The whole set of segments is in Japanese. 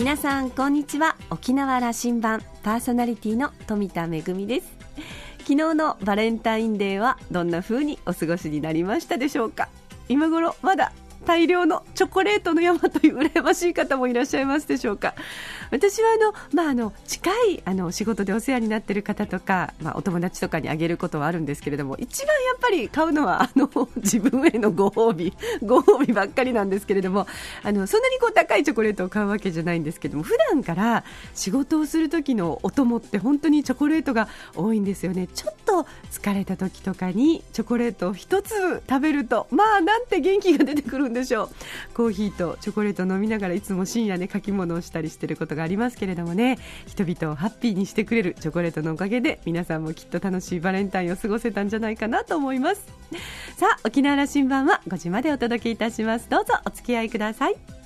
皆さんこんにちは。沖縄羅針盤パーソナリティの富田恵です。昨日のバレンタインデーはどんな風にお過ごしになりましたでしょうか？今頃まだ大量のチョコレートの山という羨ましい方もいらっしゃいますでしょうか？私はあの、まあ、あの近いあの仕事でお世話になっている方とか、まあ、お友達とかにあげることはあるんですけれども一番やっぱり買うのはあの 自分へのご褒美ご褒美ばっかりなんですけれどもあのそんなにこう高いチョコレートを買うわけじゃないんですけども普段から仕事をする時のお供って本当にチョコレートが多いんですよね。ちょっと疲れた時とかにチョコレートを一つ食べるとまあなんて元気が出てくるんでしょう。コーヒーとチョコレート飲みながらいつも深夜ね書き物をしたりしてることがありますけれどもね。人々をハッピーにしてくれるチョコレートのおかげで皆さんもきっと楽しいバレンタインを過ごせたんじゃないかなと思います。さあ沖縄羅針盤は5時までお届けいたします。どうぞお付き合いください。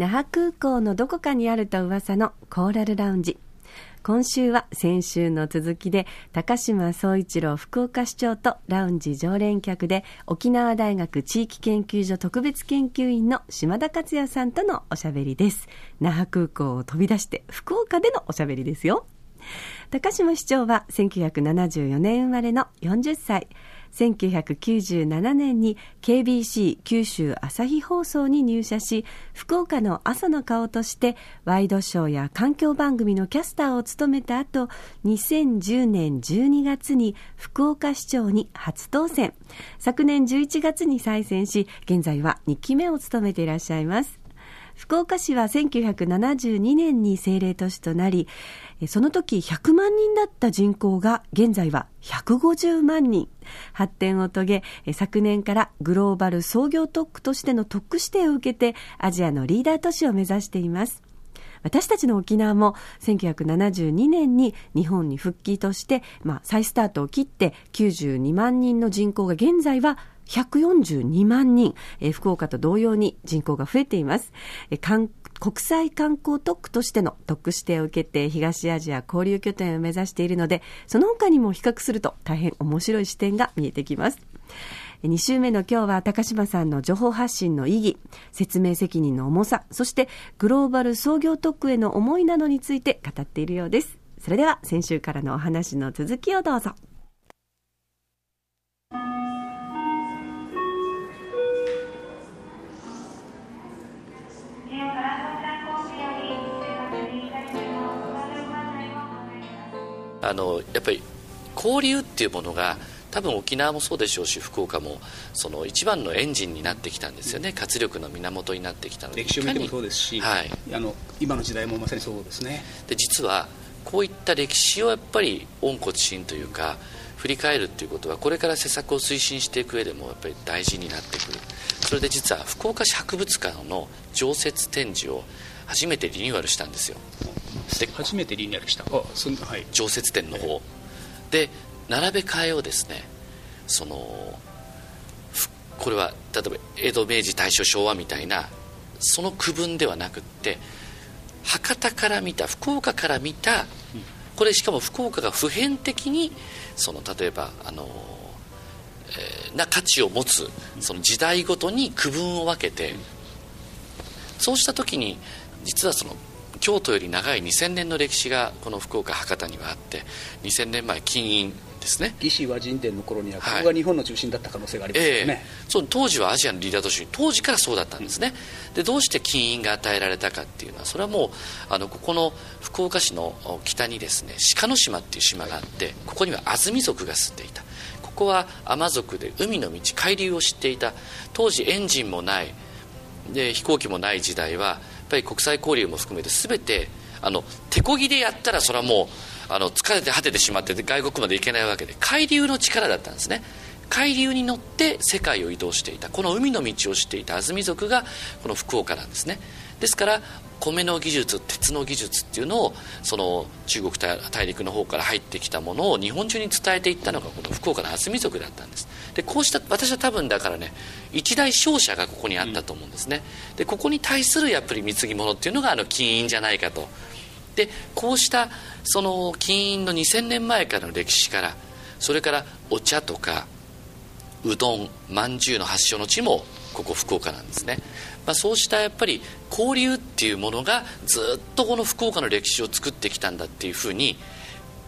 那覇空港のどこかにあると噂のコーラルラウンジ。今週は先週の続きで高島総一郎福岡市長とラウンジ常連客で沖縄大学地域研究所特別研究員の島田克也さんとのおしゃべりです。那覇空港を飛び出して福岡でのおしゃべりですよ。高島市長は1974年生まれの40歳。1997年に KBC 九州朝日放送に入社し福岡の朝の顔としてワイドショーや環境番組のキャスターを務めた後2010年12月に福岡市長に初当選。昨年11月に再選し現在は2期目を務めていらっしゃいます。福岡市は1972年に政令都市となり、その時100万人だった人口が現在は150万人。発展を遂げ、昨年からグローバル創業特区としての特区指定を受けてアジアのリーダー都市を目指しています。私たちの沖縄も1972年に日本に復帰として、まあ、再スタートを切って92万人の人口が現在は142万人、え、福岡と同様に人口が増えています。えー、国際観光特区としての特区指定を受けて東アジア交流拠点を目指しているので、その他にも比較すると大変面白い視点が見えてきます。2週目の今日は高島さんの情報発信の意義、説明責任の重さ、そしてグローバル創業特区への思いなどについて語っているようです。それでは先週からのお話の続きをどうぞ。あのやっぱり交流っていうものが多分沖縄もそうでしょうし福岡もその一番のエンジンになってきたんですよね。活力の源になってきたので歴史を見てもそうですし、はい、あの今の時代もまさにそうですね。で実はこういった歴史をやっぱり温故知新というか振り返るっていうことはこれから施策を推進していく上でもやっぱり大事になってくる。それで実は福岡市博物館の常設展示を初めてリニューアルしたんですよ。初めてリニューアルした。あそん、はい、常設展の方、はい、で並べ替えをですねそのこれは例えば江戸明治大正昭和みたいなその区分ではなくって博多から見た福岡から見たこれしかも福岡が普遍的にその例えばあの、えー、な価値を持つその時代ごとに区分を分けてそうした時に実はその京都より長い2000年の歴史がこの福岡博多にはあって2000年前金印ですね。義士和人伝の頃にはここが日本の中心だった可能性がありますよね、はいえ。ー、そう当時はアジアのリーダー都市当時からそうだったんですね、うん、でどうして金印が与えられたかっていうのはそれはもうあのここの福岡市の北にですね鹿の島っていう島があってここには安住族が住んでいた。ここは海族で海の道海流を知っていた。当時エンジンもないで飛行機もない時代はぱり国際交流も含めて全てあの手こぎでやったらそれはもうあの疲れて果ててしまって外国まで行けないわけで海流の力だったんですね。海流に乗って世界を移動していた。この海の道を知っていた。安住族がこの福岡なんですね。ですから米の技術鉄の技術っていうのをその中国大陸の方から入ってきたものを日本中に伝えていったのがこの福岡の安住族だったんです。でこうした私は多分だからね一大商社がここにあったと思うんですね、でここに対するやっぱり貢ぎ物っていうのがあの金印じゃないかと。でこうしたその金印の2000年前からの歴史からそれからお茶とかうどんまんじゅうの発祥の地もここ福岡なんですね、まあ、そうしたやっぱり交流っていうものがずっとこの福岡の歴史を作ってきたんだっていうふうに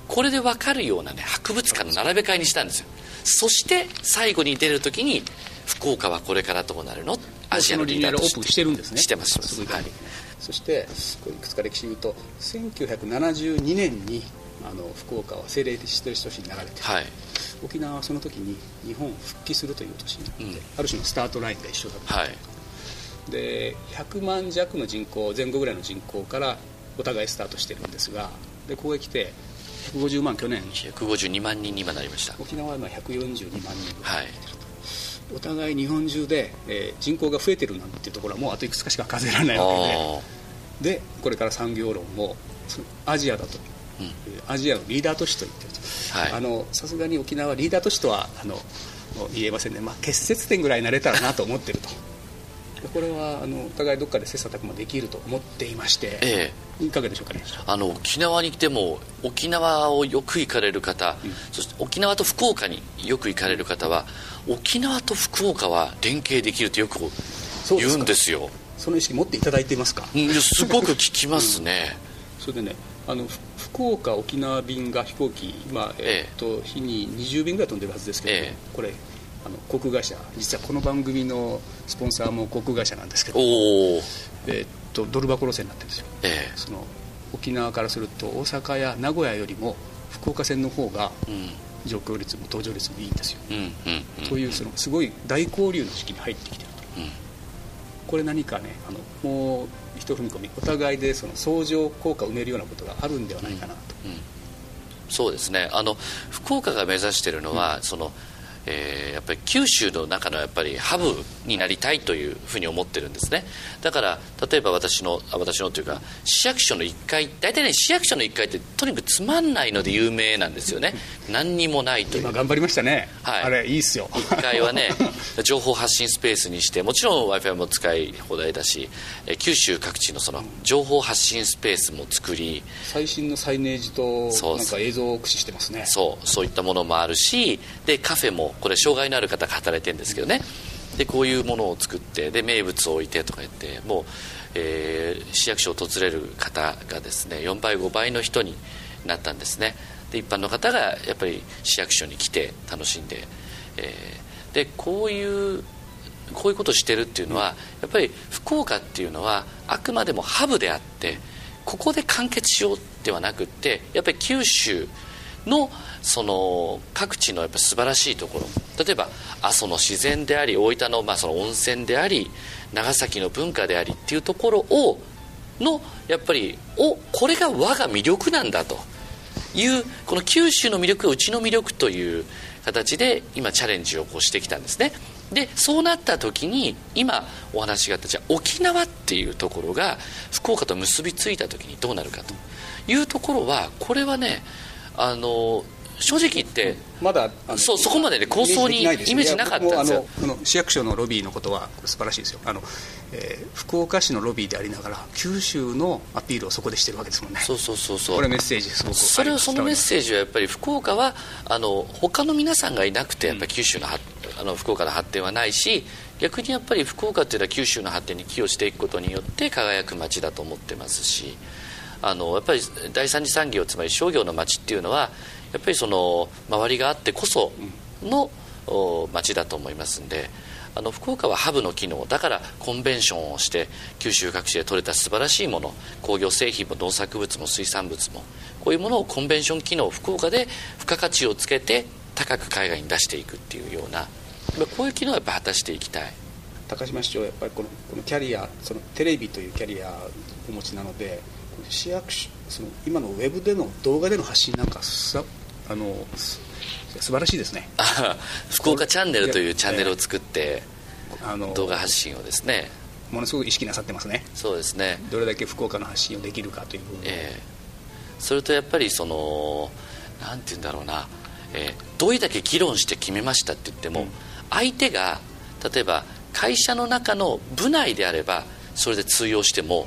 これで分かるようなね博物館の並べ替えにしたんですよ。そして最後に出る時に福岡はこれからどうなるの？アジアのリーダーとして。オープンしてるんですね。してます。はい、そしていくつか歴史言うと1972年にあの福岡は政令してる年になられて、はい、沖縄はその時に日本復帰するという年になって、うん、ある種のスタートラインが一緒だった、はい、で100万弱の人口前後ぐらいの人口からお互いスタートしてるんですがでここへ来て150万去年。152万人に今なりました。沖縄は今142万人ぐらい、はい、お互い日本中で、えー、人口が増えてるなんていうところはもうあといくつかしか数えられないわけで。でこれから産業論もアジアだと、うん、アジアのリーダー都市と言ってるさすがに沖縄はリーダー都市とはあの言えませんね、まあ、結節点ぐらいになれたらなと思ってると。これはあのお互いどっかで切磋琢磨できると思っていまして、ええ、いかがでしょうかね。あの沖縄に来ても沖縄をよく行かれる方、うん、そして沖縄と福岡によく行かれる方は沖縄と福岡は連携できるとよく言うんですよ。その意識持っていただいていますか、うん、すごく聞きますね、うん、それでねあの福岡沖縄便が飛行機今、えっと日に20便ぐらい飛んでるはずですけど、えこれあの航空会社実はこの番組のスポンサーも航空会社なんですけどえっとドル箱路線になってるんですよ、えその沖縄からすると大阪や名古屋よりも福岡線の方が乗降率も搭乗率もいいんですよ、というそのすごい大交流の時期に入ってきてると、うん、これ何かねあのもう一踏み込みお互いでその相乗効果を埋めるようなことがあるんではないかなと、うん。うん、そうですね。あの福岡が目指しているのは、そのえー、やっぱり九州の中のやっぱりハブになりたいというふうに思ってるんですね。だから例えば私の私のというか市役所の1階大体ね市役所の1階ってとにかくつまんないので有名なんですよね。何にもないという。今頑張りましたね、はい、あれいいっすよ。1階はね 情報発信スペースにしてもちろん w i f i も使い放題だし九州各地のその情報発信スペースも作り。最新のサイネージとなんか映像を駆使してますね。そうそういったものもあるしでカフェもこれ障害のある方が働いてるんですけどね。でこういうものを作ってで名物を置いてとか言ってもう、えー、市役所を訪れる方がですね4倍5倍の人になったんですね。で一般の方がやっぱり市役所に来て楽しんで、えー、でこういうこういうことをしてるっていうのはやっぱり福岡っていうのはあくまでもハブであってここで完結しようではなくってやっぱり九州のその各地のやっぱ素晴らしいところ。例えば阿蘇の自然であり大分のまあその温泉であり長崎の文化でありっていうところをのやっぱりおこれが我が魅力なんだと。いうこの九州の魅力がうちの魅力という形で今チャレンジをこうしてきたんですね。でそうなった時に今お話があったじゃあ沖縄っていうところが福岡と結びついた時にどうなるかというところはこれはねあの正直言ってまだそうそこまでね構想にイメージなかったんですよ。この市役所のロビーのことは素晴らしいですよ。あの、えー、福岡市のロビーでありながら九州のアピールをそこでしてるわけですもんね。そうそうそうそう。これメッセージすごくそれをそのメッセージはやっぱり福岡はあの他の皆さんがいなくてやっぱり九州の,、あの福岡の発展はないし逆にやっぱり福岡っていうのは九州の発展に寄与していくことによって輝く街だと思ってますしあのやっぱり第三次産業つまり商業の街っていうのはやっぱりその周りがあってこその街だと思いますんであの福岡はハブの機能だからコンベンションをして九州各地で採れた素晴らしいもの工業製品も農作物も水産物もこういうものをコンベンション機能福岡で付加価値をつけて高く海外に出していくっていうようなこういう機能をやっぱ果たしていきたい。高島市長はやっぱりこのこのキャリアそのテレビというキャリアをお持ちなので市役所その今のウェブでの動画での発信なんかさあの素晴らしいですね。福岡チャンネルというチャンネルを作って、あの動画発信をですね。ものすごく意識なさってますね。そうですね。どれだけ福岡の発信をできるかという部分、えー、それとやっぱりそのなんて言うんだろうな。えー、どれだけ議論して決めましたって言っても、相手が例えば会社の中の部内であればそれで通用しても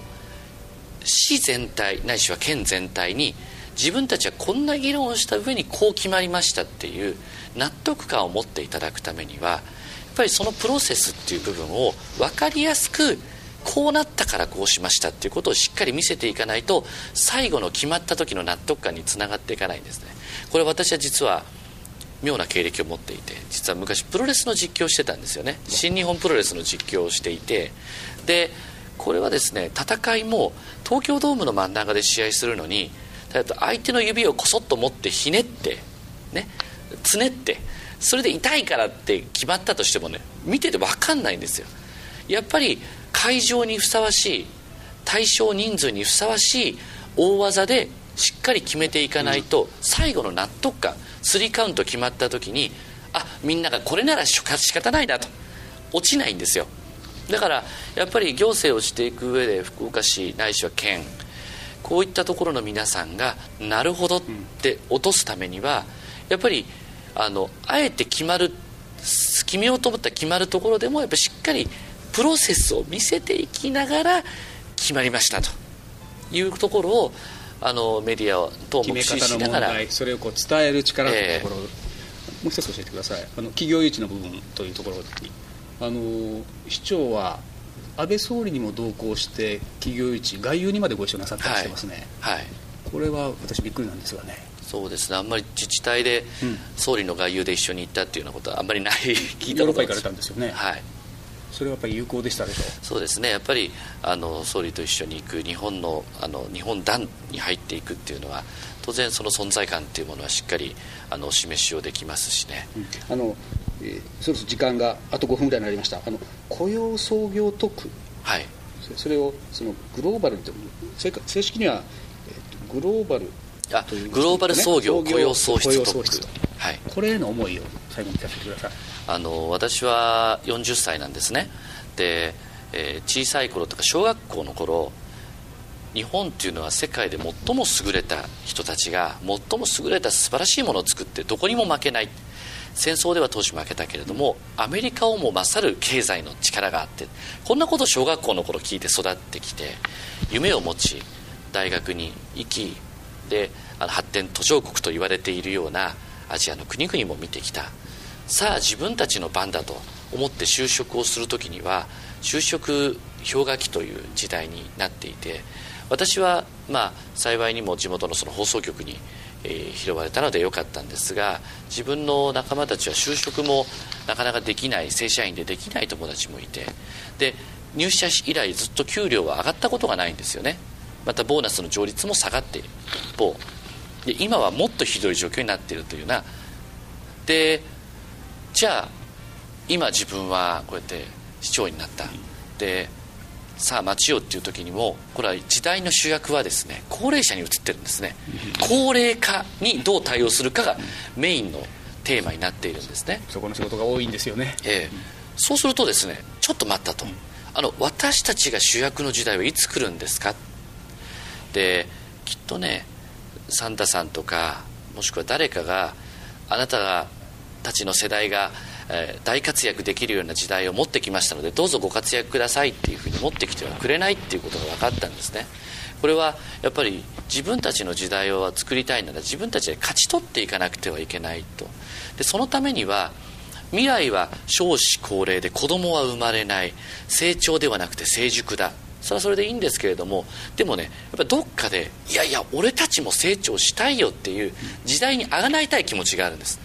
市全体ないしは県全体に自分たちはこんな議論をした上にこう決まりましたっていう納得感を持っていただくためにはやっぱりそのプロセスっていう部分を分かりやすくこうなったからこうしましたっていうことをしっかり見せていかないと最後の決まった時の納得感につながっていかないんですね。これ私は実は妙な経歴を持っていて実は昔プロレスの実況をしてたんですよね。新日本プロレスの実況をしていて。でこれはですね戦いも東京ドームの真ん中で試合するのに相手の指をこそっと持ってひねってねつねってそれで痛いからって決まったとしてもね見てて分かんないんですよ。やっぱり会場にふさわしい対象人数にふさわしい大技でしっかり決めていかないと、最後の納得感3カウント決まった時にあみんながこれなら仕方ないなと落ちないんですよ。だからやっぱり行政をしていく上で福岡市ないしは県こういったところの皆さんがなるほどって落とすためにはやっぱりあのあえて決まる決めようと思ったら決まるところでもやっぱりしっかりプロセスを見せていきながら決まりましたと。いうところをあのメディア等も駆使しながらそれをこう伝える力というところ、えー、もう一つ教えてください。あの企業誘致の部分というところにあの市長は安倍総理にも同行して企業誘致外遊にまでご一緒なさったりしてますね、はい、はい、これは私びっくりなんですがね。そうですね。あんまり自治体で総理の外遊で一緒に行ったっていうようなことはあんまりない。聞いたことヨーロッパ行かれたんですよね。はい。それはやっぱり有効でしたでしょう。そうですね。やっぱりあの総理と一緒に行く日本のあの日本団に入っていくっていうのは当然その存在感っていうものはしっかりあのお示しをできますしね、うん、あのえー、そろそろ時間があと5分ぐらいになりました。あの雇用創業特はい。それをそのグローバルと正式には、えー、グローバルあグローバル創業雇用創出特区。はい、これへの思いを最後に聞かせてください。あの私は40歳なんですね。で、えー、小さい頃とか小学校の頃日本っていうのは世界で最も優れた人たちが最も優れた素晴らしいものを作ってどこにも負けない戦争では当時負けたけれどもアメリカをも勝る経済の力があってこんなことを小学校の頃聞いて育ってきて夢を持ち大学に行きであの発展途上国と言われているようなアジアの国々も見てきた。さあ自分たちの番だと思って就職をする時には就職氷河期という時代になっていて私はまあ幸いにも地元のその放送局にえ拾われたのでよかったんですが自分の仲間たちは就職もなかなかできない正社員でできない友達もいてで入社以来ずっと給料は上がったことがないんですよね。またボーナスの上率も下がっている。一方で今はもっとひどい状況になっているというな。でじゃあ今自分はこうやって市長になった。でさあ待ちよっていう時にもこれは時代の主役はですね高齢者に移ってるんですね。高齢化にどう対応するかがメインのテーマになっているんですね。そこの仕事が多いんですよね。ええ。そうするとですねちょっと待ったと、あの私たちが主役の時代はいつ来るんですか？できっとねサンタさんとかもしくは誰かがあなたがたちの世代がえー、大活躍できるような時代を持ってきましたのでどうぞご活躍くださいっていうふうに持ってきてはくれないっていうことが分かったんですね。これはやっぱり自分たちの時代を作りたいなら自分たちで勝ち取っていかなくてはいけないと。でそのためには未来は少子高齢で子供は生まれない成長ではなくて成熟だ。それはそれでいいんですけれどもでもねやっぱどっかでいやいや俺たちも成長したいよっていう時代にあがないたい気持ちがあるんです。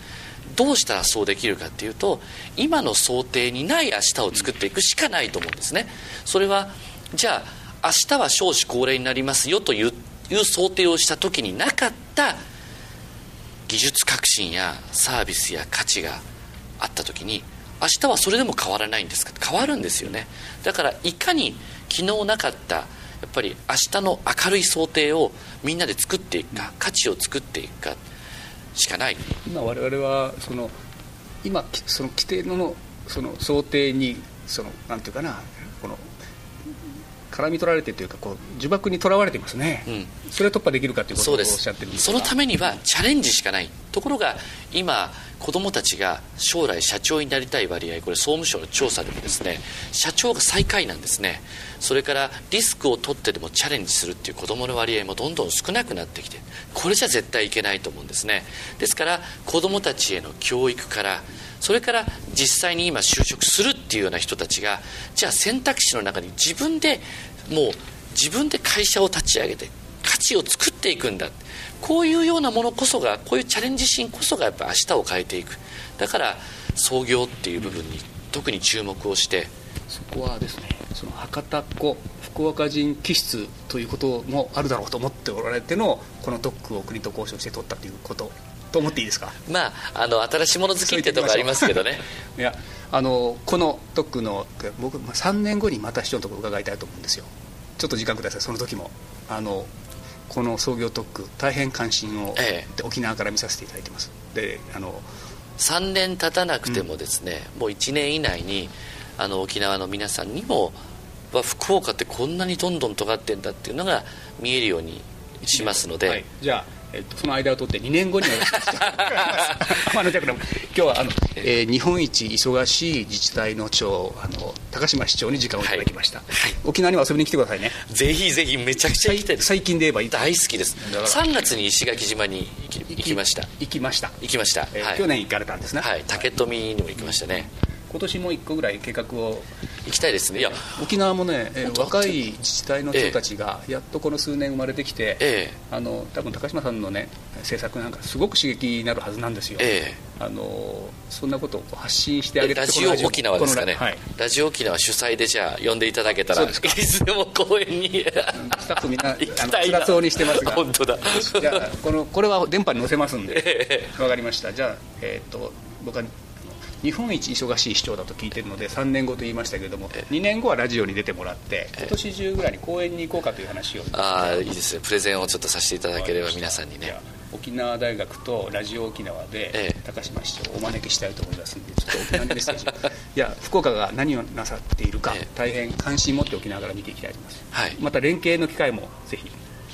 どうしたらそうできるかっていうと今の想定にない明日を作っていくしかないと思うんですね。それはじゃあ明日は少子高齢になりますよという想定をした時になかった技術革新やサービスや価値があった時に明日はそれでも変わらないんですか？変わるんですよね。だからいかに昨日なかったやっぱり明日の明るい想定をみんなで作っていくか価値を作っていくかしかない。今我々はその今その規定のその想定にそのなんていうかな絡み取られてというかこう呪縛にとらわれていますね、うん、それを突破できるかということをおっしゃってるんですそのためにはチャレンジしかない。ところが今子どもたちが将来社長になりたい割合これ総務省の調査でもですね社長が最下位なんですね。それからリスクを取ってでもチャレンジするっていう子どもの割合もどんどん少なくなってきてこれじゃ絶対いけないと思うんですね。ですから子どもたちへの教育からそれから実際に今就職するっていうような人たちがじゃあ選択肢の中に自分でもう自分で会社を立ち上げて価値を作っていくんだ。こういうようなものこそがこういうチャレンジ心こそがやっぱ明日を変えていく。だから創業っていう部分に特に注目をしてそこはですねその博多っ子福岡人気質ということもあるだろうと思っておられてのこの特区を国と交渉して取ったということと思っていいですか？まああの新しいもの好きってとこありますけどね。いやあのこの特区の僕3年後にまた市長のところ伺いたいと思うんですよ。ちょっと時間くださいその時も。あのこの創業特区大変関心を、ええ、沖縄から見させていただいてます。であの3年経たなくてもですね、うん、もう1年以内にあの沖縄の皆さんにも福岡ってこんなにどんどん尖ってんだっていうのが見えるようにしますので、はい、じゃあえっと、その間を取って2年後には天野今日はあの、えー、日本一忙しい自治体の長あの高島市長に時間をいただきました、はい。はい、沖縄には遊びに来てくださいね。ぜひぜひめちゃくちゃ行きたい最近で言えばいい大好きです。3月に石垣島に行きました。行きました。行きました、えー、去年行かれたんですね。はい。竹富にも行きましたね、今年も1個ぐらい計画を。行きたいですね。いや沖縄もね、えー、若い自治体の人たちがやっとこの数年生まれてきて、えー、あの多分高島さんのね政策なんかすごく刺激になるはずなんですよ、えー、あのそんなことを発信してあげてラジオ沖縄ですかね、はい、ラジオ沖縄主催でじゃあ呼んでいただけたら。いつでも公演に。スタッフみんな辛そうにしてますが。本当だ。じゃあこのこれは電波に載せますんで。わ、かりました。じゃあ、えーと僕は日本一忙しい市長だと聞いてるので3年後と言いましたけれども2年後はラジオに出てもらって今年中ぐらいに公演に行こうかという話を。ああいいですね。プレゼンをちょっとさせていただければ皆さんにね。沖縄大学とラジオ沖縄で高島市長をお招きしたいと思いますんでちょっと沖縄にメッセージ いや福岡が何をなさっているか大変関心持って沖縄から見ていきたいと思います、はい、また連携の機会もぜひ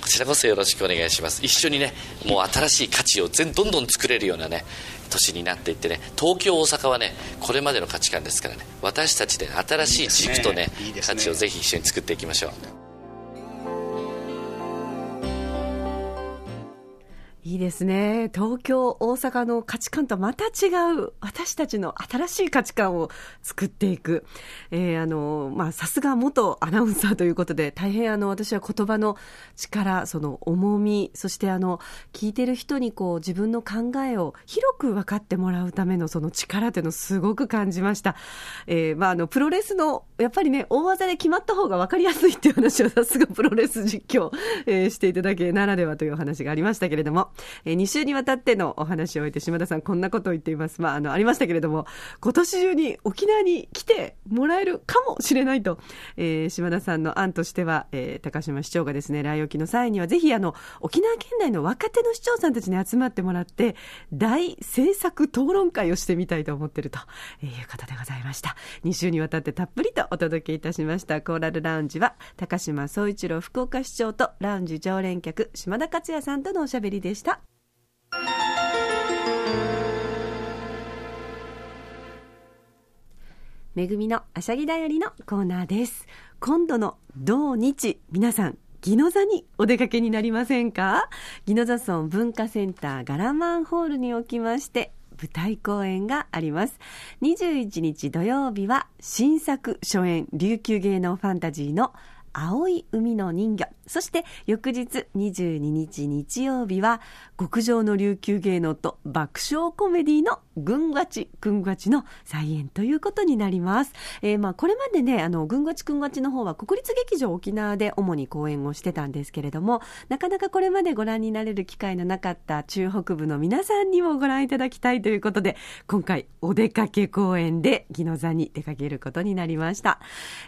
こちらこそよろしくお願いします。一緒にねもう新しい価値を全どんどん作れるようなね年になっていってね東京大阪はねこれまでの価値観ですからね私たちで新しい軸とね、ね、価値をぜひ一緒に作っていきましょういいですね。東京、大阪の価値観とまた違う、私たちの新しい価値観を作っていく。えー、あの、まあ、さすが元アナウンサーということで、大変あの、私は言葉の力、その重み、そしてあの、聞いてる人にこう、自分の考えを広く分かってもらうためのその力というのをすごく感じました。えー、まあ、あの、プロレスの、やっぱりね、大技で決まった方が分かりやすいっていう話をさすがプロレス実況、えー、していただけならではというお話がありましたけれども、えー、2週にわたってのお話を終えて島田さんこんなことを言っています。まあ、あの、ありましたけれども、今年中に沖縄に来てもらえるかもしれないと、えー、島田さんの案としては、えー、高島市長がですね、来沖の際にはぜひあの、沖縄県内の若手の市長さんたちに集まってもらって、大政策討論会をしてみたいと思っているということでございました。2週にわたってたっぷりとお届けいたしましたコーラルラウンジは、高島総一郎福岡市長とラウンジ常連客、島田克也さんとのおしゃべりでした。めぐみのあしゃぎだよりのコーナーです。今度の土日、皆さん、宜野座にお出かけになりませんか？宜野座村文化センターガラマンホールにおきまして、舞台公演があります。21日土曜日は新作初演琉球芸能ファンタジーの青い海の人魚。そして翌日22日日曜日は極上の琉球芸能と爆笑コメディのぐんがちくんがちの再演ということになります。えー、まあこれまでね、あの、ぐんがちくんがちの方は国立劇場沖縄で主に公演をしてたんですけれども、なかなかこれまでご覧になれる機会のなかった中北部の皆さんにもご覧いただきたいということで、今回お出かけ公演で宜野座に出かけることになりました。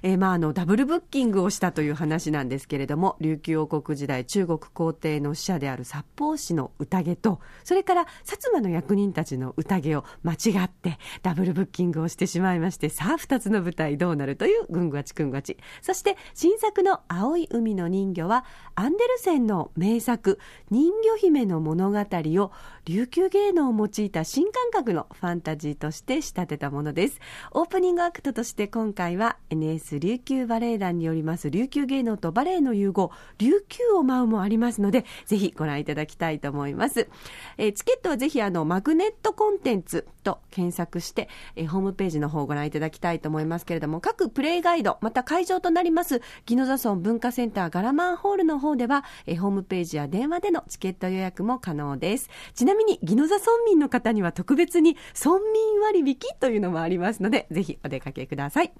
えー、まああの、ダブルブッキングをしたという話なんですけれども、琉球王国時代中国皇帝の使者である札幌市の宴とそれから薩摩の役人たちの宴を間違ってダブルブッキングをしてしまいましてさあ2つの舞台どうなるというぐんぐわちくんがち。そして新作の「青い海の人魚」はアンデルセンの名作「人魚姫の物語」を琉球芸能を用いた新感覚のファンタジーとして仕立てたものです。オープニングアクトとして今回は NS 琉球バレエ団によります琉球芸能とバレエの融合琉球を舞うもありますのでぜひご覧いただきたいと思います、えー、チケットはぜひあのマグネットコンテンツと検索して、えー、ホームページの方をご覧いただきたいと思いますけれども各プレイガイドまた会場となります宜野座村文化センターガラマンホールの方では、えー、ホームページや電話でのチケット予約も可能です。ちなみに宜野座村民の方には特別に村民割引というのもありますのでぜひお出かけください。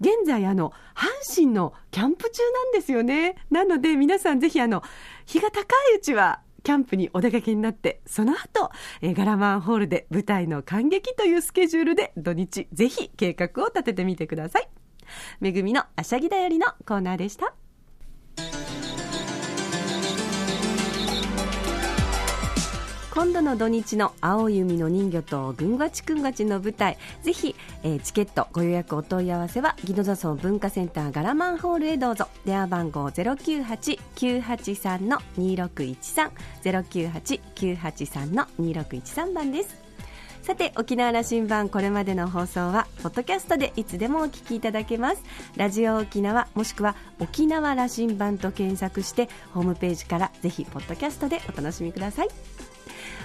現在あの阪神のキャンプ中なんですよね。なので皆さんぜひあの日が高いうちはキャンプにお出かけになってその後、えー、ガラマンホールで舞台の感激というスケジュールで土日ぜひ計画を立ててみてください。めぐみのあしゃぎだよりのコーナーでした。今度の土日の青い海の人魚とぐんがちくんがちの舞台。ぜひ、えー、チケットご予約お問い合わせは宜野座村文化センターガラマンホールへどうぞ。電話番号098-983の2613 098-983の2613番です。さて沖縄羅針盤これまでの放送はポッドキャストでいつでもお聞きいただけます。ラジオ沖縄もしくは沖縄羅針盤と検索してホームページからぜひポッドキャストでお楽しみください。